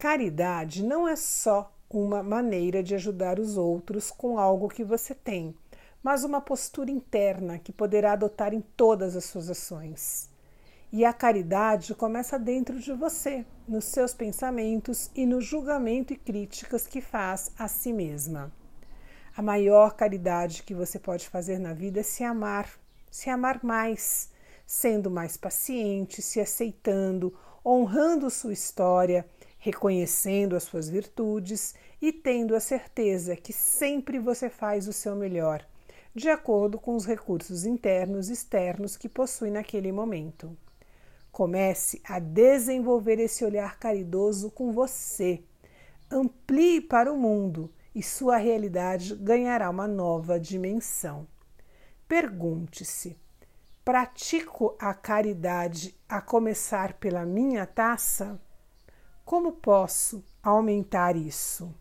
Caridade não é só uma maneira de ajudar os outros com algo que você tem, mas uma postura interna que poderá adotar em todas as suas ações. E a caridade começa dentro de você, nos seus pensamentos e no julgamento e críticas que faz a si mesma. A maior caridade que você pode fazer na vida é se amar, se amar mais, sendo mais paciente, se aceitando, honrando sua história, reconhecendo as suas virtudes e tendo a certeza que sempre você faz o seu melhor, de acordo com os recursos internos e externos que possui naquele momento. Comece a desenvolver esse olhar caridoso com você. Amplie para o mundo e sua realidade ganhará uma nova dimensão. Pergunte-se: pratico a caridade a começar pela minha taça? Como posso aumentar isso?